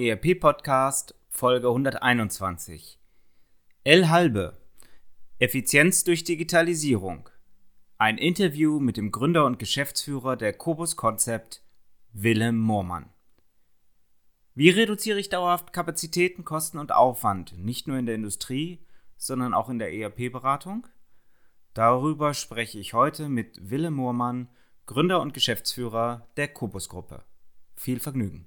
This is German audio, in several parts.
ERP Podcast Folge 121. L Halbe. Effizienz durch Digitalisierung. Ein Interview mit dem Gründer und Geschäftsführer der Cobus Concept, Willem Moormann. Wie reduziere ich dauerhaft Kapazitäten, Kosten und Aufwand, nicht nur in der Industrie, sondern auch in der ERP-Beratung? Darüber spreche ich heute mit Willem Moormann, Gründer und Geschäftsführer der Cobus Gruppe. Viel Vergnügen.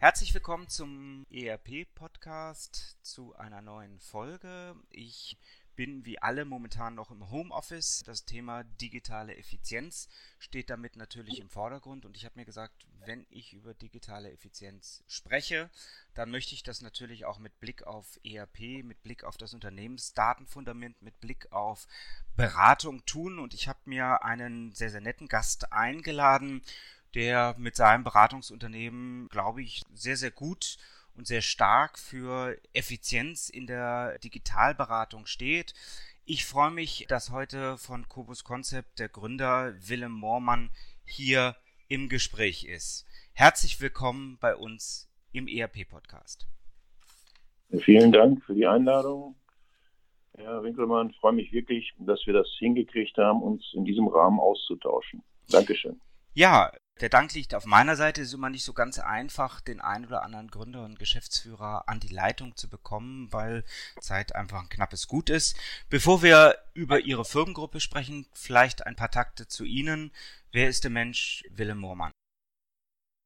Herzlich willkommen zum ERP-Podcast zu einer neuen Folge. Ich bin wie alle momentan noch im Homeoffice. Das Thema digitale Effizienz steht damit natürlich im Vordergrund und ich habe mir gesagt, wenn ich über digitale Effizienz spreche, dann möchte ich das natürlich auch mit Blick auf ERP, mit Blick auf das Unternehmensdatenfundament, mit Blick auf Beratung tun und ich habe mir einen sehr, sehr netten Gast eingeladen, der mit seinem Beratungsunternehmen, glaube ich, sehr, sehr gut und sehr stark für Effizienz in der Digitalberatung steht. Ich freue mich, dass heute von Cobus Concept der Gründer Willem Moormann hier im Gespräch ist. Herzlich willkommen bei uns im ERP-Podcast. Vielen Dank für die Einladung. Herr Winkelmann, freue mich wirklich, dass wir das hingekriegt haben, uns in diesem Rahmen auszutauschen. Dankeschön. Ja, der Dank liegt auf meiner Seite. Es ist immer nicht so ganz einfach, den einen oder anderen Gründer und Geschäftsführer an die Leitung zu bekommen, weil Zeit einfach ein knappes Gut ist. Bevor wir über Ihre Firmengruppe sprechen, vielleicht ein paar Takte zu Ihnen. Wer ist der Mensch Willem Moormann?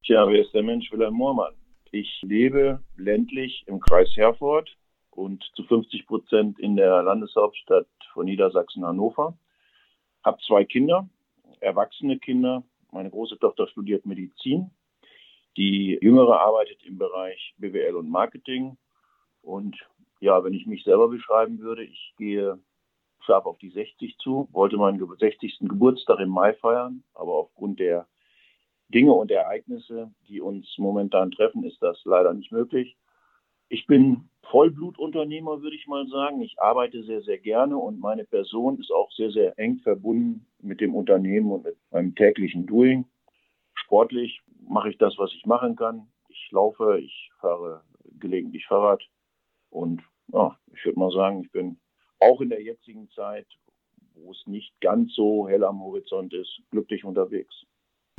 Tja, wer ist der Mensch Willem Moormann? Ich lebe ländlich im Kreis Herford und zu 50 Prozent in der Landeshauptstadt von Niedersachsen Hannover. Habe zwei Kinder, erwachsene Kinder, meine große Tochter studiert Medizin. Die jüngere arbeitet im Bereich BWL und Marketing. Und ja, wenn ich mich selber beschreiben würde, ich gehe scharf auf die 60 zu, wollte meinen 60. Geburtstag im Mai feiern, aber aufgrund der Dinge und Ereignisse, die uns momentan treffen, ist das leider nicht möglich. Ich bin Vollblutunternehmer, würde ich mal sagen. Ich arbeite sehr, sehr gerne und meine Person ist auch sehr, sehr eng verbunden mit dem Unternehmen und mit meinem täglichen Doing. Sportlich mache ich das, was ich machen kann. Ich laufe, ich fahre gelegentlich Fahrrad und ja, ich würde mal sagen, ich bin auch in der jetzigen Zeit, wo es nicht ganz so hell am Horizont ist, glücklich unterwegs.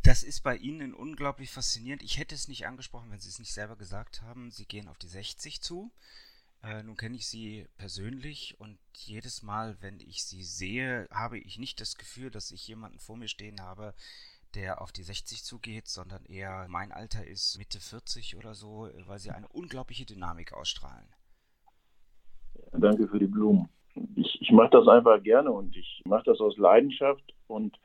Das ist bei Ihnen unglaublich faszinierend. Ich hätte es nicht angesprochen, wenn Sie es nicht selber gesagt haben. Sie gehen auf die 60 zu. Äh, nun kenne ich Sie persönlich und jedes Mal, wenn ich Sie sehe, habe ich nicht das Gefühl, dass ich jemanden vor mir stehen habe, der auf die 60 zugeht, sondern eher mein Alter ist Mitte 40 oder so, weil Sie eine unglaubliche Dynamik ausstrahlen. Danke für die Blumen. Ich, ich mache das einfach gerne und ich mache das aus Leidenschaft und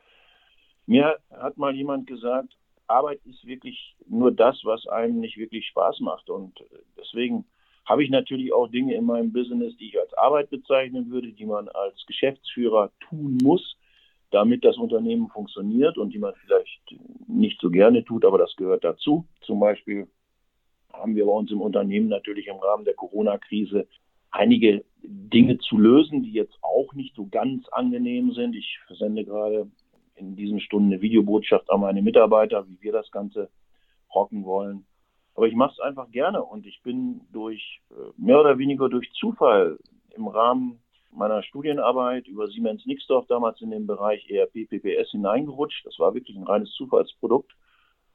mir hat mal jemand gesagt, Arbeit ist wirklich nur das, was einem nicht wirklich Spaß macht. Und deswegen habe ich natürlich auch Dinge in meinem Business, die ich als Arbeit bezeichnen würde, die man als Geschäftsführer tun muss, damit das Unternehmen funktioniert und die man vielleicht nicht so gerne tut, aber das gehört dazu. Zum Beispiel haben wir bei uns im Unternehmen natürlich im Rahmen der Corona-Krise einige Dinge zu lösen, die jetzt auch nicht so ganz angenehm sind. Ich versende gerade in diesen Stunden eine Videobotschaft an meine Mitarbeiter, wie wir das Ganze rocken wollen. Aber ich mache es einfach gerne und ich bin durch äh, mehr oder weniger durch Zufall im Rahmen meiner Studienarbeit über Siemens Nixdorf damals in den Bereich ERP PPS hineingerutscht. Das war wirklich ein reines Zufallsprodukt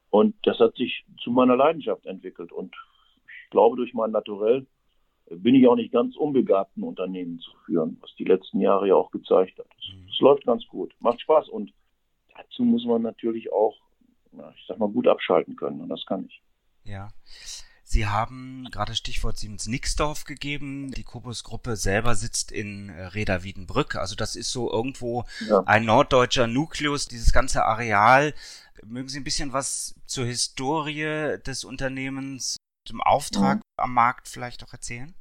und das hat sich zu meiner Leidenschaft entwickelt und ich glaube durch mein Naturell bin ich auch nicht ganz unbegabt, ein Unternehmen zu führen, was die letzten Jahre ja auch gezeigt hat. Mhm. Es läuft ganz gut, macht Spaß und dazu muss man natürlich auch, ich sag mal, gut abschalten können und das kann ich. Ja. Sie haben gerade Stichwort Siemens Nixdorf gegeben. Die Kubus-Gruppe selber sitzt in äh, Reda Wiedenbrück. Also das ist so irgendwo ja. ein norddeutscher Nukleus, dieses ganze Areal. Mögen Sie ein bisschen was zur Historie des Unternehmens, dem Auftrag mhm. am Markt vielleicht auch erzählen?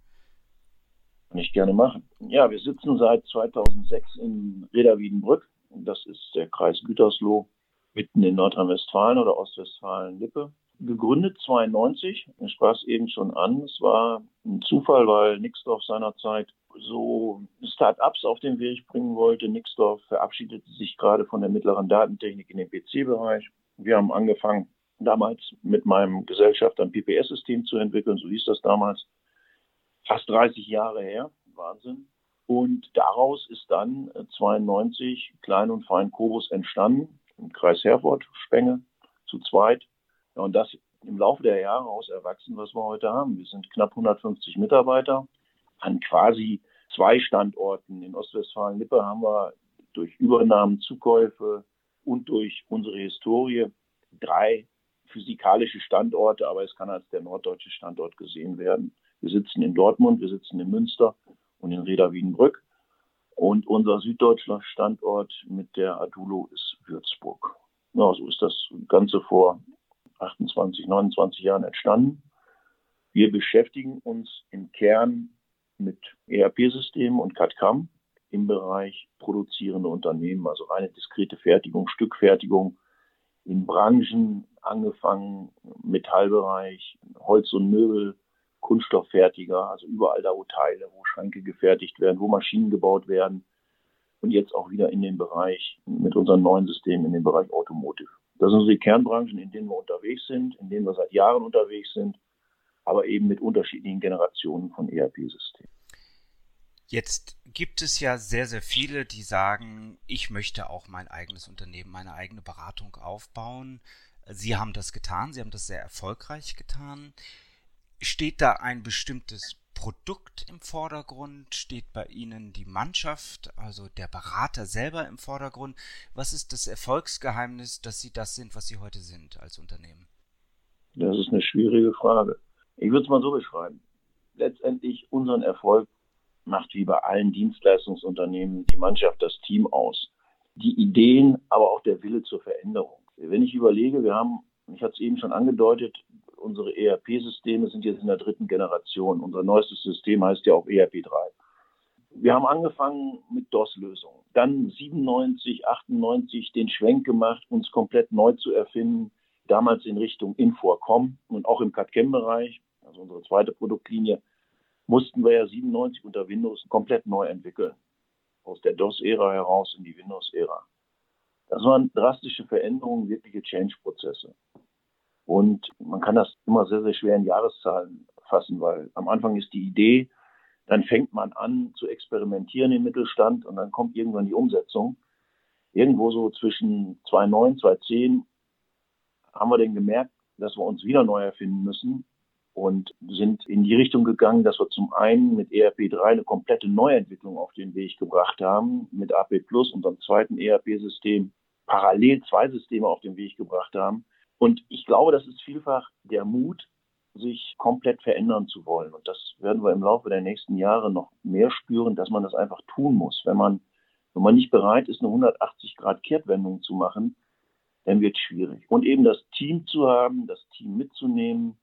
Kann ich gerne machen. Ja, wir sitzen seit 2006 in Reda Wiedenbrück. Das ist der Kreis Gütersloh mitten in Nordrhein-Westfalen oder Ostwestfalen-Lippe gegründet 92. Ich sprach es eben schon an. Es war ein Zufall, weil Nixdorf seinerzeit so Start-ups auf den Weg bringen wollte. Nixdorf verabschiedete sich gerade von der mittleren Datentechnik in den PC-Bereich. Wir haben angefangen, damals mit meinem Gesellschafter ein PPS-System zu entwickeln. So hieß das damals. Fast 30 Jahre her. Wahnsinn. Und daraus ist dann 92 Klein und Fein Kobus entstanden. Im Kreis Herford, Spenge, zu zweit. Ja, und das im Laufe der Jahre aus erwachsen, was wir heute haben. Wir sind knapp 150 Mitarbeiter an quasi zwei Standorten. In Ostwestfalen-Lippe haben wir durch Übernahmen, Zukäufe und durch unsere Historie drei physikalische Standorte, aber es kann als der norddeutsche Standort gesehen werden. Wir sitzen in Dortmund, wir sitzen in Münster und in Reda Wiedenbrück. Und unser süddeutscher Standort mit der Adulo ist Würzburg. Ja, so ist das Ganze vor 28, 29 Jahren entstanden. Wir beschäftigen uns im Kern mit ERP-Systemen und CAD-CAM im Bereich produzierende Unternehmen, also reine diskrete Fertigung, Stückfertigung in Branchen, angefangen Metallbereich, Holz und Möbel, Kunststofffertiger, also überall da, wo Teile, wo Schränke gefertigt werden, wo Maschinen gebaut werden und jetzt auch wieder in den Bereich mit unseren neuen Systemen in den Bereich Automotive. Das sind so die Kernbranchen, in denen wir unterwegs sind, in denen wir seit Jahren unterwegs sind, aber eben mit unterschiedlichen Generationen von ERP-Systemen. Jetzt gibt es ja sehr, sehr viele, die sagen, ich möchte auch mein eigenes Unternehmen, meine eigene Beratung aufbauen. Sie haben das getan, Sie haben das sehr erfolgreich getan. Steht da ein bestimmtes Produkt im Vordergrund? Steht bei Ihnen die Mannschaft, also der Berater selber im Vordergrund? Was ist das Erfolgsgeheimnis, dass Sie das sind, was Sie heute sind als Unternehmen? Das ist eine schwierige Frage. Ich würde es mal so beschreiben. Letztendlich unseren Erfolg macht wie bei allen Dienstleistungsunternehmen die Mannschaft, das Team aus. Die Ideen, aber auch der Wille zur Veränderung. Wenn ich überlege, wir haben, ich hatte es eben schon angedeutet, unsere ERP-Systeme sind jetzt in der dritten Generation. Unser neuestes System heißt ja auch ERP 3. Wir haben angefangen mit DOS-Lösungen, dann 97, 98 den Schwenk gemacht, uns komplett neu zu erfinden, damals in Richtung Infor.com und auch im CAD-CAM-Bereich, also unsere zweite Produktlinie, mussten wir ja 97 unter Windows komplett neu entwickeln. Aus der DOS-Ära heraus in die Windows-Ära. Das waren drastische Veränderungen, wirkliche Change-Prozesse. Und man kann das immer sehr, sehr schwer in Jahreszahlen fassen, weil am Anfang ist die Idee, dann fängt man an zu experimentieren im Mittelstand und dann kommt irgendwann die Umsetzung. Irgendwo so zwischen 2009, 2010 haben wir dann gemerkt, dass wir uns wieder neu erfinden müssen und sind in die Richtung gegangen, dass wir zum einen mit ERP3 eine komplette Neuentwicklung auf den Weg gebracht haben, mit AP Plus, unserem zweiten ERP-System, parallel zwei Systeme auf den Weg gebracht haben, und ich glaube, das ist vielfach der Mut, sich komplett verändern zu wollen. Und das werden wir im Laufe der nächsten Jahre noch mehr spüren, dass man das einfach tun muss. Wenn man, wenn man nicht bereit ist, eine 180 Grad Kehrtwendung zu machen, dann wird es schwierig. Und eben das Team zu haben, das Team mitzunehmen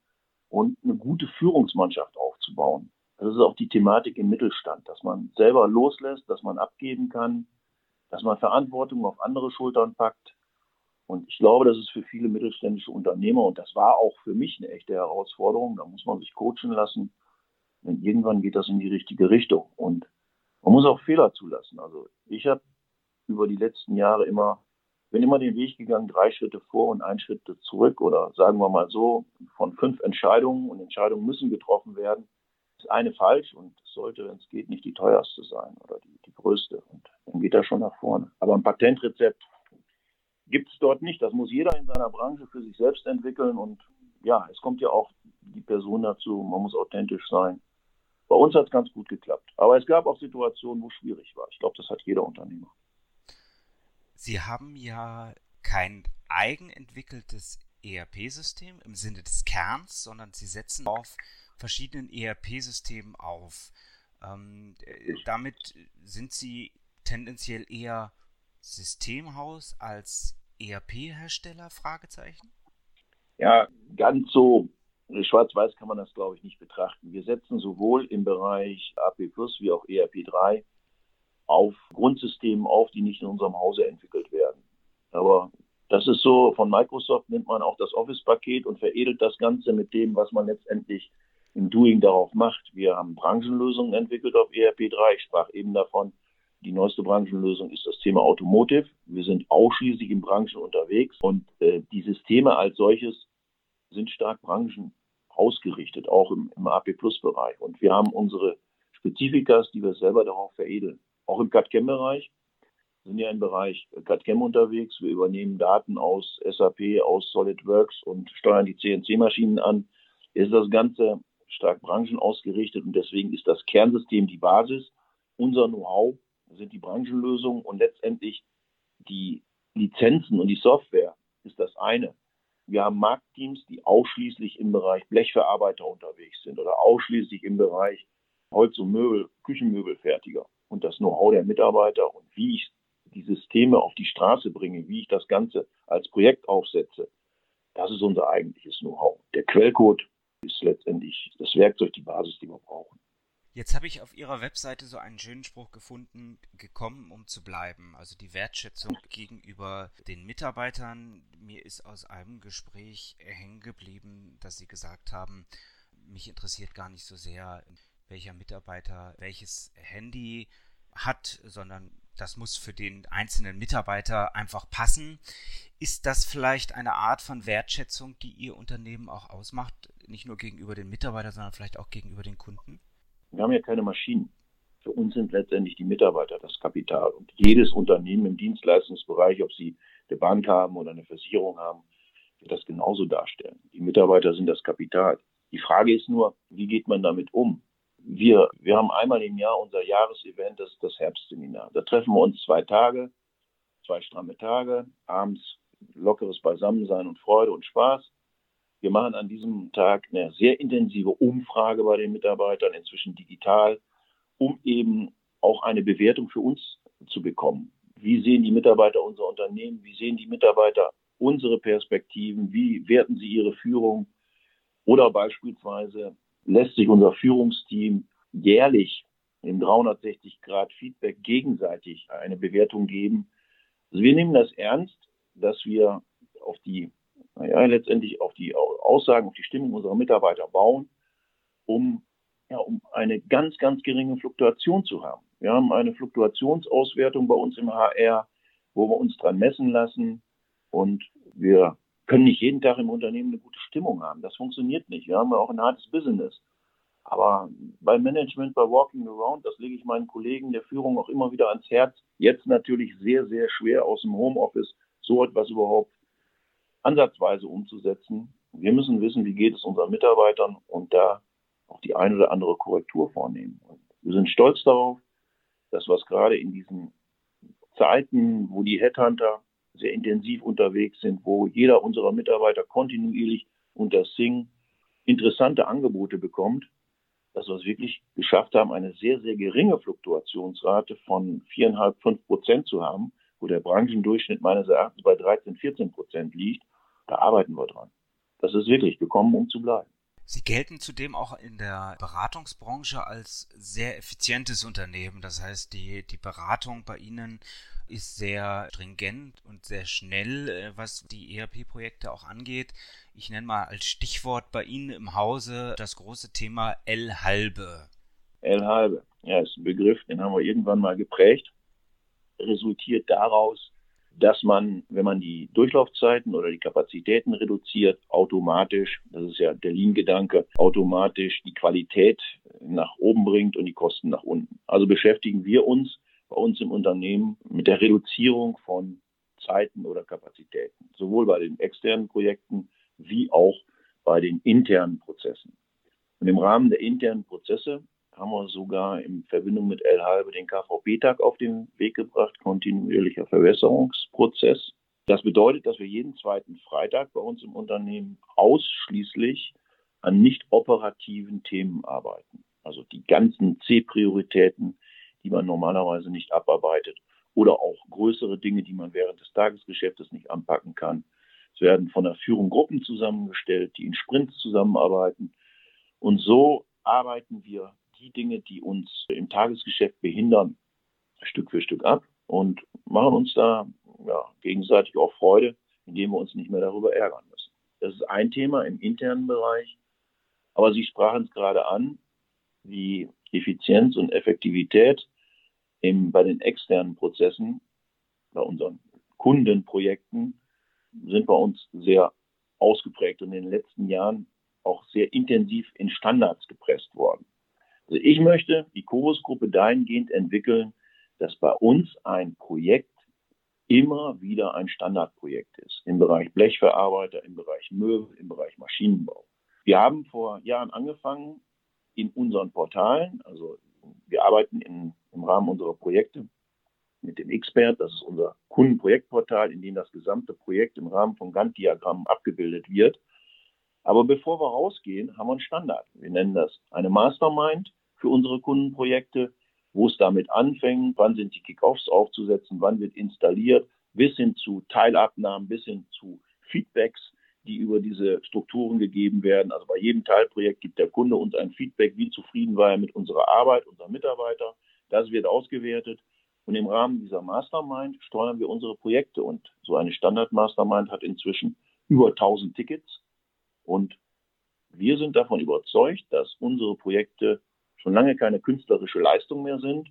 und eine gute Führungsmannschaft aufzubauen. Das ist auch die Thematik im Mittelstand, dass man selber loslässt, dass man abgeben kann, dass man Verantwortung auf andere Schultern packt und ich glaube, das ist für viele mittelständische Unternehmer, und das war auch für mich eine echte Herausforderung, da muss man sich coachen lassen, denn irgendwann geht das in die richtige Richtung. Und man muss auch Fehler zulassen. Also ich habe über die letzten Jahre immer, bin immer den Weg gegangen, drei Schritte vor und ein Schritt zurück oder sagen wir mal so, von fünf Entscheidungen und Entscheidungen müssen getroffen werden, ist eine falsch und sollte, wenn es geht, nicht die teuerste sein oder die, die größte. Und dann geht er schon nach vorne. Aber ein Patentrezept gibt es dort nicht. Das muss jeder in seiner Branche für sich selbst entwickeln. Und ja, es kommt ja auch die Person dazu, man muss authentisch sein. Bei uns hat es ganz gut geklappt. Aber es gab auch Situationen, wo es schwierig war. Ich glaube, das hat jeder Unternehmer. Sie haben ja kein eigenentwickeltes ERP-System im Sinne des Kerns, sondern Sie setzen auf verschiedenen ERP-Systemen auf. Ähm, äh, damit sind Sie tendenziell eher Systemhaus als ERP-Hersteller? Fragezeichen. Ja, ganz so schwarz-weiß kann man das, glaube ich, nicht betrachten. Wir setzen sowohl im Bereich AP Plus wie auch ERP3 auf Grundsystemen auf, die nicht in unserem Hause entwickelt werden. Aber das ist so, von Microsoft nimmt man auch das Office-Paket und veredelt das Ganze mit dem, was man letztendlich im Doing darauf macht. Wir haben Branchenlösungen entwickelt auf ERP3. Ich sprach eben davon, die neueste Branchenlösung ist das Thema Automotive. Wir sind ausschließlich in Branchen unterwegs und äh, die Systeme als solches sind stark branchen ausgerichtet, auch im, im AP Plus Bereich. Und wir haben unsere Spezifikas, die wir selber darauf veredeln. Auch im CAD-CAM-Bereich sind ja im Bereich CAD-CAM unterwegs. Wir übernehmen Daten aus SAP, aus SolidWorks und steuern die CNC-Maschinen an. Ist das Ganze stark branchenausgerichtet und deswegen ist das Kernsystem die Basis. Unser Know-how sind die Branchenlösungen und letztendlich die Lizenzen und die Software ist das eine. Wir haben Marktteams, die ausschließlich im Bereich Blechverarbeiter unterwegs sind oder ausschließlich im Bereich Holz- und Möbel, Küchenmöbelfertiger. Und das Know-how der Mitarbeiter und wie ich die Systeme auf die Straße bringe, wie ich das Ganze als Projekt aufsetze, das ist unser eigentliches Know-how. Der Quellcode ist letztendlich das Werkzeug, die Basis, die wir brauchen. Jetzt habe ich auf Ihrer Webseite so einen schönen Spruch gefunden, gekommen, um zu bleiben. Also die Wertschätzung gegenüber den Mitarbeitern. Mir ist aus einem Gespräch hängen geblieben, dass Sie gesagt haben, mich interessiert gar nicht so sehr, welcher Mitarbeiter welches Handy hat, sondern das muss für den einzelnen Mitarbeiter einfach passen. Ist das vielleicht eine Art von Wertschätzung, die Ihr Unternehmen auch ausmacht, nicht nur gegenüber den Mitarbeitern, sondern vielleicht auch gegenüber den Kunden? Wir haben ja keine Maschinen. Für uns sind letztendlich die Mitarbeiter das Kapital. Und jedes Unternehmen im Dienstleistungsbereich, ob sie eine Bank haben oder eine Versicherung haben, wird das genauso darstellen. Die Mitarbeiter sind das Kapital. Die Frage ist nur, wie geht man damit um? Wir, wir haben einmal im Jahr unser Jahresevent, das ist das Herbstseminar. Da treffen wir uns zwei Tage, zwei stramme Tage, abends lockeres Beisammensein und Freude und Spaß. Wir machen an diesem Tag eine sehr intensive Umfrage bei den Mitarbeitern, inzwischen digital, um eben auch eine Bewertung für uns zu bekommen. Wie sehen die Mitarbeiter unser Unternehmen? Wie sehen die Mitarbeiter unsere Perspektiven? Wie werten sie ihre Führung? Oder beispielsweise lässt sich unser Führungsteam jährlich im 360 Grad Feedback gegenseitig eine Bewertung geben. Also wir nehmen das ernst, dass wir auf die naja, letztendlich auf die Aussagen, auf die Stimmung unserer Mitarbeiter bauen, um, ja, um eine ganz, ganz geringe Fluktuation zu haben. Wir haben eine Fluktuationsauswertung bei uns im HR, wo wir uns dran messen lassen und wir können nicht jeden Tag im Unternehmen eine gute Stimmung haben. Das funktioniert nicht. Wir haben ja auch ein hartes Business. Aber beim Management, bei Walking Around, das lege ich meinen Kollegen der Führung auch immer wieder ans Herz. Jetzt natürlich sehr, sehr schwer aus dem Homeoffice so etwas überhaupt ansatzweise umzusetzen. Wir müssen wissen, wie geht es unseren Mitarbeitern und da auch die eine oder andere Korrektur vornehmen. Und wir sind stolz darauf, dass was gerade in diesen Zeiten, wo die Headhunter sehr intensiv unterwegs sind, wo jeder unserer Mitarbeiter kontinuierlich unter Sing interessante Angebote bekommt, dass wir es wirklich geschafft haben, eine sehr, sehr geringe Fluktuationsrate von viereinhalb, fünf Prozent zu haben, wo der Branchendurchschnitt meines Erachtens bei 13, 14 Prozent liegt. Da arbeiten wir dran. Das ist wirklich gekommen, um zu bleiben. Sie gelten zudem auch in der Beratungsbranche als sehr effizientes Unternehmen. Das heißt, die, die Beratung bei Ihnen ist sehr stringent und sehr schnell, äh, was die ERP-Projekte auch angeht. Ich nenne mal als Stichwort bei Ihnen im Hause das große Thema L-Halbe. L-Halbe, ja, ist ein Begriff, den haben wir irgendwann mal geprägt. Resultiert daraus, dass man, wenn man die Durchlaufzeiten oder die Kapazitäten reduziert, automatisch, das ist ja der Lean-Gedanke, automatisch die Qualität nach oben bringt und die Kosten nach unten. Also beschäftigen wir uns bei uns im Unternehmen mit der Reduzierung von Zeiten oder Kapazitäten, sowohl bei den externen Projekten wie auch bei den internen Prozessen. Und im Rahmen der internen Prozesse haben wir sogar in Verbindung mit L halbe den KVP-Tag auf den Weg gebracht, kontinuierlicher Verwässerungsprozess. Das bedeutet, dass wir jeden zweiten Freitag bei uns im Unternehmen ausschließlich an nicht operativen Themen arbeiten. Also die ganzen C-Prioritäten, die man normalerweise nicht abarbeitet oder auch größere Dinge, die man während des Tagesgeschäftes nicht anpacken kann. Es werden von der Führung Gruppen zusammengestellt, die in Sprints zusammenarbeiten. Und so arbeiten wir die Dinge, die uns im Tagesgeschäft behindern, Stück für Stück ab und machen uns da ja, gegenseitig auch Freude, indem wir uns nicht mehr darüber ärgern müssen. Das ist ein Thema im internen Bereich. Aber Sie sprachen es gerade an, die Effizienz und Effektivität im, bei den externen Prozessen, bei unseren Kundenprojekten, sind bei uns sehr ausgeprägt und in den letzten Jahren auch sehr intensiv in Standards gepresst worden. Also ich möchte die Chorus-Gruppe dahingehend entwickeln, dass bei uns ein Projekt immer wieder ein Standardprojekt ist. Im Bereich Blechverarbeiter, im Bereich Möbel, im Bereich Maschinenbau. Wir haben vor Jahren angefangen, in unseren Portalen, also wir arbeiten in, im Rahmen unserer Projekte mit dem Expert, das ist unser Kundenprojektportal, in dem das gesamte Projekt im Rahmen von Gantt-Diagrammen abgebildet wird. Aber bevor wir rausgehen, haben wir einen Standard. Wir nennen das eine Mastermind für unsere Kundenprojekte, wo es damit anfängt, wann sind die Kickoffs aufzusetzen, wann wird installiert, bis hin zu Teilabnahmen, bis hin zu Feedbacks, die über diese Strukturen gegeben werden. Also bei jedem Teilprojekt gibt der Kunde uns ein Feedback, wie zufrieden war er mit unserer Arbeit, unserer Mitarbeiter. Das wird ausgewertet. Und im Rahmen dieser Mastermind steuern wir unsere Projekte. Und so eine Standard-Mastermind hat inzwischen über 1000 Tickets. Und wir sind davon überzeugt, dass unsere Projekte schon lange keine künstlerische Leistung mehr sind,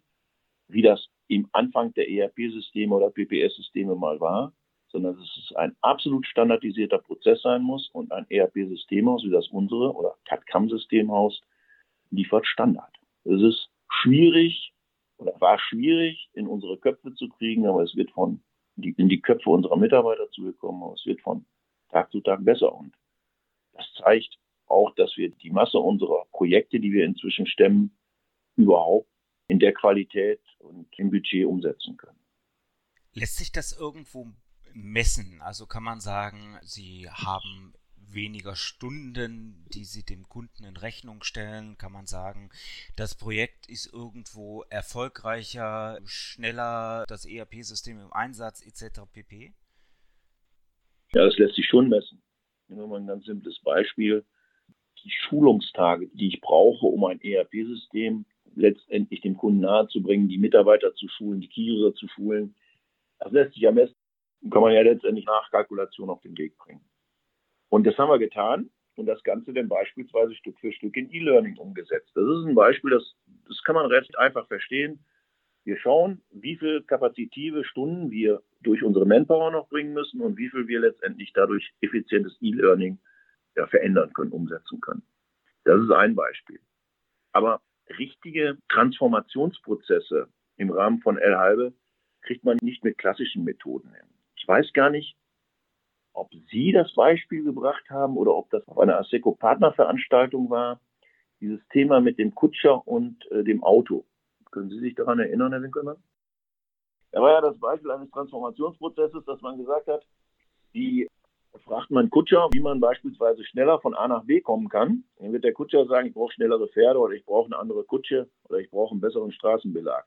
wie das im Anfang der ERP-Systeme oder PPS-Systeme mal war, sondern dass es ein absolut standardisierter Prozess sein muss und ein ERP-Systemhaus wie das unsere oder CAD-CAM-Systemhaus liefert Standard. Es ist schwierig oder war schwierig in unsere Köpfe zu kriegen, aber es wird von in die Köpfe unserer Mitarbeiter zugekommen, aber es wird von Tag zu Tag besser und das zeigt auch, dass wir die Masse unserer Projekte, die wir inzwischen stemmen, überhaupt in der Qualität und im Budget umsetzen können. Lässt sich das irgendwo messen? Also kann man sagen, Sie haben weniger Stunden, die Sie dem Kunden in Rechnung stellen? Kann man sagen, das Projekt ist irgendwo erfolgreicher, schneller, das ERP-System im Einsatz etc. pp? Ja, das lässt sich schon messen. Nehmen wir mal ein ganz simples Beispiel die Schulungstage, die ich brauche, um ein ERP-System letztendlich dem Kunden nahezubringen, die Mitarbeiter zu schulen, die Key-User zu schulen. Das lässt sich am besten, kann man ja letztendlich nach Kalkulation auf den Weg bringen. Und das haben wir getan und das Ganze dann beispielsweise Stück für Stück in E-Learning umgesetzt. Das ist ein Beispiel, das, das kann man recht einfach verstehen. Wir schauen, wie viel kapazitive Stunden wir durch unsere Manpower noch bringen müssen und wie viel wir letztendlich dadurch effizientes E-Learning ja, verändern können, umsetzen können. Das ist ein Beispiel. Aber richtige Transformationsprozesse im Rahmen von L halbe kriegt man nicht mit klassischen Methoden hin. Ich weiß gar nicht, ob Sie das Beispiel gebracht haben oder ob das auf einer ASECO-Partnerveranstaltung war, dieses Thema mit dem Kutscher und äh, dem Auto. Können Sie sich daran erinnern, Herr Winkelmann? Da war ja das Beispiel eines Transformationsprozesses, dass man gesagt hat, die fragt man Kutscher, wie man beispielsweise schneller von A nach B kommen kann. Dann wird der Kutscher sagen, ich brauche schnellere Pferde oder ich brauche eine andere Kutsche oder ich brauche einen besseren Straßenbelag.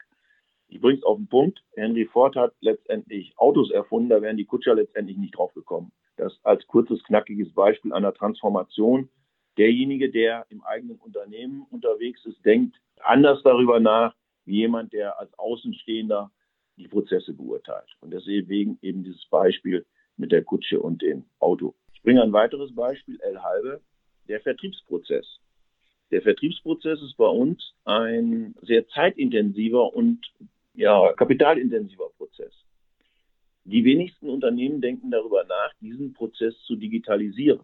Ich bringe es auf den Punkt. Henry Ford hat letztendlich Autos erfunden, da wären die Kutscher letztendlich nicht drauf gekommen. Das als kurzes, knackiges Beispiel einer Transformation. Derjenige, der im eigenen Unternehmen unterwegs ist, denkt anders darüber nach, wie jemand, der als Außenstehender die Prozesse beurteilt. Und deswegen eben dieses Beispiel mit der Kutsche und dem Auto. Ich bringe ein weiteres Beispiel, L halbe, der Vertriebsprozess. Der Vertriebsprozess ist bei uns ein sehr zeitintensiver und ja, kapitalintensiver Prozess. Die wenigsten Unternehmen denken darüber nach, diesen Prozess zu digitalisieren.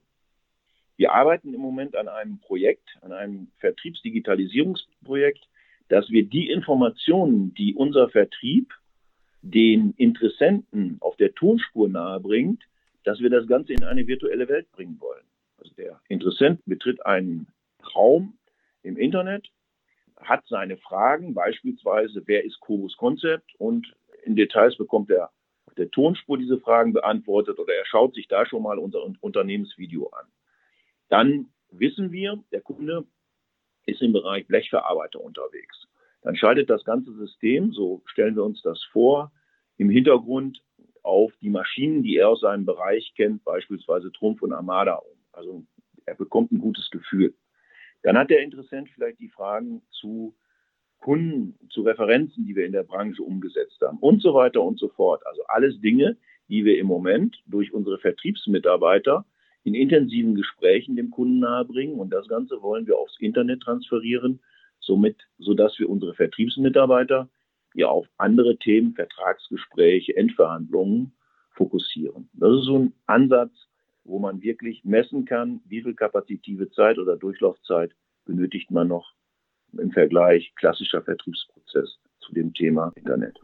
Wir arbeiten im Moment an einem Projekt, an einem Vertriebsdigitalisierungsprojekt, dass wir die Informationen, die unser Vertrieb den Interessenten auf der Tonspur nahebringt, dass wir das Ganze in eine virtuelle Welt bringen wollen. Also der Interessent betritt einen Raum im Internet, hat seine Fragen, beispielsweise, wer ist Cobus Concept? Und in Details bekommt er auf der Tonspur diese Fragen beantwortet oder er schaut sich da schon mal unser Unternehmensvideo an. Dann wissen wir, der Kunde ist im Bereich Blechverarbeiter unterwegs. Dann schaltet das ganze System, so stellen wir uns das vor, im Hintergrund auf die Maschinen, die er aus seinem Bereich kennt, beispielsweise Trumpf und Armada um. Also er bekommt ein gutes Gefühl. Dann hat der Interessent vielleicht die Fragen zu Kunden, zu Referenzen, die wir in der Branche umgesetzt haben und so weiter und so fort. Also alles Dinge, die wir im Moment durch unsere Vertriebsmitarbeiter in intensiven Gesprächen dem Kunden nahebringen. Und das Ganze wollen wir aufs Internet transferieren, somit, sodass wir unsere Vertriebsmitarbeiter ja auf andere Themen, Vertragsgespräche, Endverhandlungen fokussieren. Das ist so ein Ansatz, wo man wirklich messen kann, wie viel kapazitive Zeit oder Durchlaufzeit benötigt man noch im Vergleich klassischer Vertriebsprozess zu dem Thema Internet.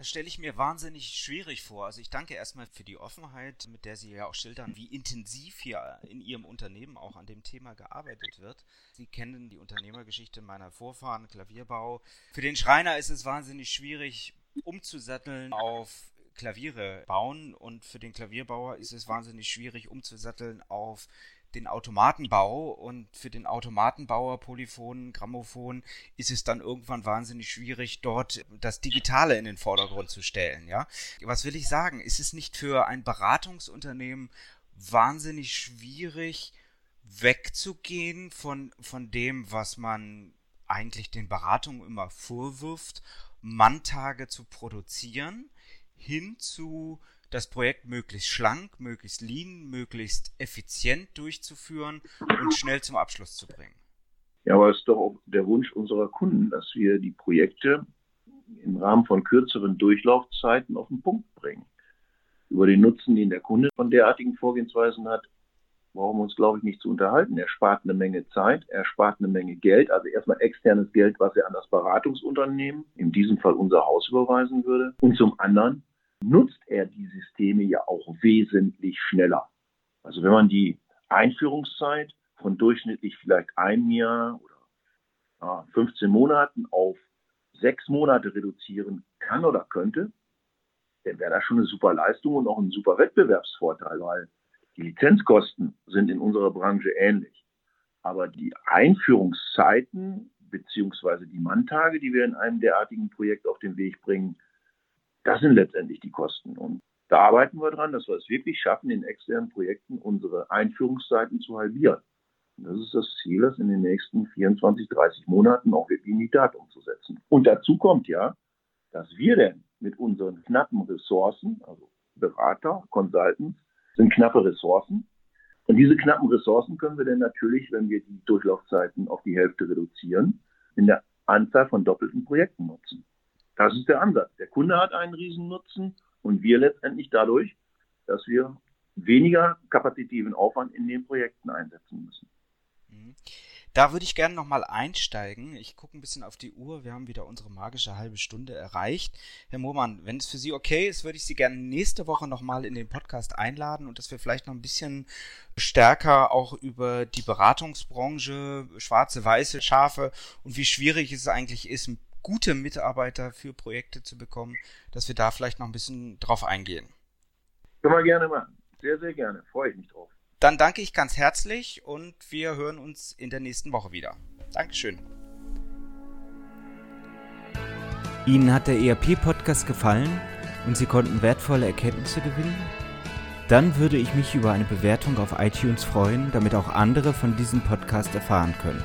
Das stelle ich mir wahnsinnig schwierig vor. Also ich danke erstmal für die Offenheit, mit der Sie ja auch schildern, wie intensiv hier in Ihrem Unternehmen auch an dem Thema gearbeitet wird. Sie kennen die Unternehmergeschichte meiner Vorfahren, Klavierbau. Für den Schreiner ist es wahnsinnig schwierig, umzusatteln auf Klaviere bauen und für den Klavierbauer ist es wahnsinnig schwierig umzusatteln auf den Automatenbau und für den Automatenbauer Polyphon, Grammophon ist es dann irgendwann wahnsinnig schwierig, dort das Digitale in den Vordergrund zu stellen, ja. Was will ich sagen? Ist es nicht für ein Beratungsunternehmen wahnsinnig schwierig, wegzugehen von, von dem, was man eigentlich den Beratungen immer vorwirft, Manntage zu produzieren, hin zu das Projekt möglichst schlank, möglichst lean, möglichst effizient durchzuführen und schnell zum Abschluss zu bringen. Ja, aber es ist doch auch der Wunsch unserer Kunden, dass wir die Projekte im Rahmen von kürzeren Durchlaufzeiten auf den Punkt bringen. Über den Nutzen, den der Kunde von derartigen Vorgehensweisen hat, brauchen wir uns, glaube ich, nicht zu unterhalten. Er spart eine Menge Zeit, er spart eine Menge Geld, also erstmal externes Geld, was er an das Beratungsunternehmen, in diesem Fall unser Haus, überweisen würde. Und zum anderen nutzt er die Systeme ja auch wesentlich schneller. Also wenn man die Einführungszeit von durchschnittlich vielleicht einem Jahr oder 15 Monaten auf sechs Monate reduzieren kann oder könnte, dann wäre das schon eine super Leistung und auch ein super Wettbewerbsvorteil, weil die Lizenzkosten sind in unserer Branche ähnlich. Aber die Einführungszeiten beziehungsweise die Manntage, die wir in einem derartigen Projekt auf den Weg bringen, das sind letztendlich die Kosten. Und da arbeiten wir dran, dass wir es wirklich schaffen, in externen Projekten unsere Einführungszeiten zu halbieren. Und das ist das Ziel, das in den nächsten 24, 30 Monaten auch wirklich in die Tat umzusetzen. Und dazu kommt ja, dass wir denn mit unseren knappen Ressourcen, also Berater, Consultants, sind knappe Ressourcen. Und diese knappen Ressourcen können wir dann natürlich, wenn wir die Durchlaufzeiten auf die Hälfte reduzieren, in der Anzahl von doppelten Projekten nutzen. Das ist der Ansatz. Der Kunde hat einen Riesennutzen und wir letztendlich dadurch, dass wir weniger kapazitiven Aufwand in den Projekten einsetzen müssen. Mhm. Da würde ich gerne nochmal einsteigen. Ich gucke ein bisschen auf die Uhr. Wir haben wieder unsere magische halbe Stunde erreicht. Herr Mohmann, wenn es für Sie okay ist, würde ich Sie gerne nächste Woche nochmal in den Podcast einladen und dass wir vielleicht noch ein bisschen stärker auch über die Beratungsbranche, schwarze, weiße Schafe und wie schwierig es eigentlich ist, gute Mitarbeiter für Projekte zu bekommen, dass wir da vielleicht noch ein bisschen drauf eingehen. Können wir gerne machen. Sehr, sehr gerne. Freue ich mich drauf. Dann danke ich ganz herzlich und wir hören uns in der nächsten Woche wieder. Dankeschön. Ihnen hat der ERP-Podcast gefallen und Sie konnten wertvolle Erkenntnisse gewinnen? Dann würde ich mich über eine Bewertung auf iTunes freuen, damit auch andere von diesem Podcast erfahren können.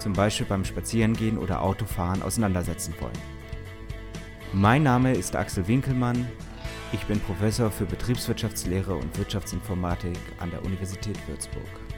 zum Beispiel beim Spazierengehen oder Autofahren, auseinandersetzen wollen. Mein Name ist Axel Winkelmann. Ich bin Professor für Betriebswirtschaftslehre und Wirtschaftsinformatik an der Universität Würzburg.